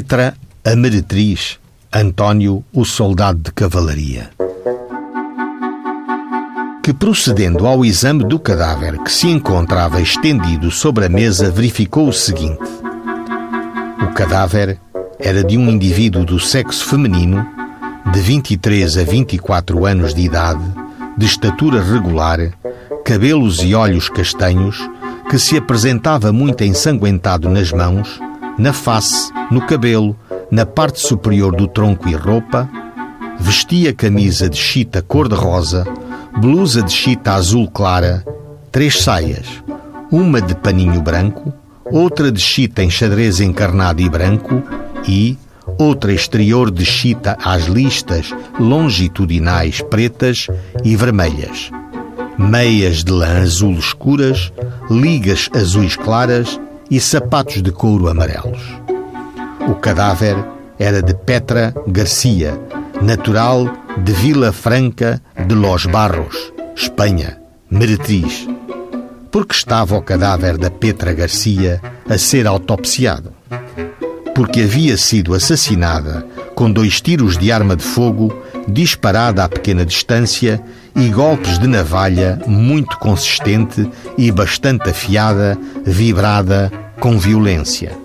Petra, a meretriz, António, o soldado de cavalaria. Que procedendo ao exame do cadáver que se encontrava estendido sobre a mesa, verificou o seguinte: o cadáver era de um indivíduo do sexo feminino, de 23 a 24 anos de idade, de estatura regular, cabelos e olhos castanhos, que se apresentava muito ensanguentado nas mãos, na face, no cabelo, na parte superior do tronco e roupa, vestia camisa de chita cor-de-rosa, blusa de chita azul clara, três saias, uma de paninho branco, outra de chita em xadrez encarnado e branco e outra exterior de chita às listas longitudinais pretas e vermelhas, meias de lã azul escuras, ligas azuis claras e sapatos de couro amarelos. O cadáver era de Petra Garcia, natural de Vila Franca de Los Barros, Espanha, meretriz, porque estava o cadáver da Petra Garcia a ser autopsiado. Porque havia sido assassinada com dois tiros de arma de fogo disparada a pequena distância e golpes de navalha muito consistente e bastante afiada, vibrada com violência.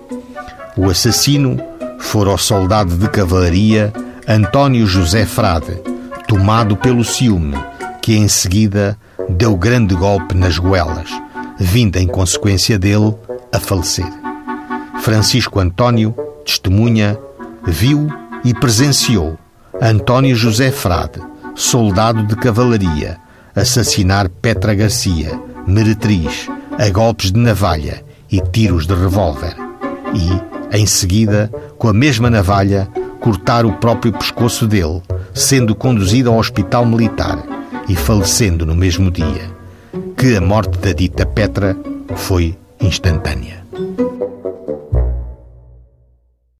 O assassino fora o soldado de cavalaria António José Frade, tomado pelo ciúme, que em seguida deu grande golpe nas goelas, vindo em consequência dele a falecer. Francisco António, testemunha, viu e presenciou António José Frade, soldado de cavalaria, assassinar Petra Garcia, meretriz, a golpes de navalha e tiros de revólver. E, em seguida, com a mesma navalha, cortar o próprio pescoço dele, sendo conduzido ao hospital militar e falecendo no mesmo dia. Que a morte da dita Petra foi instantânea.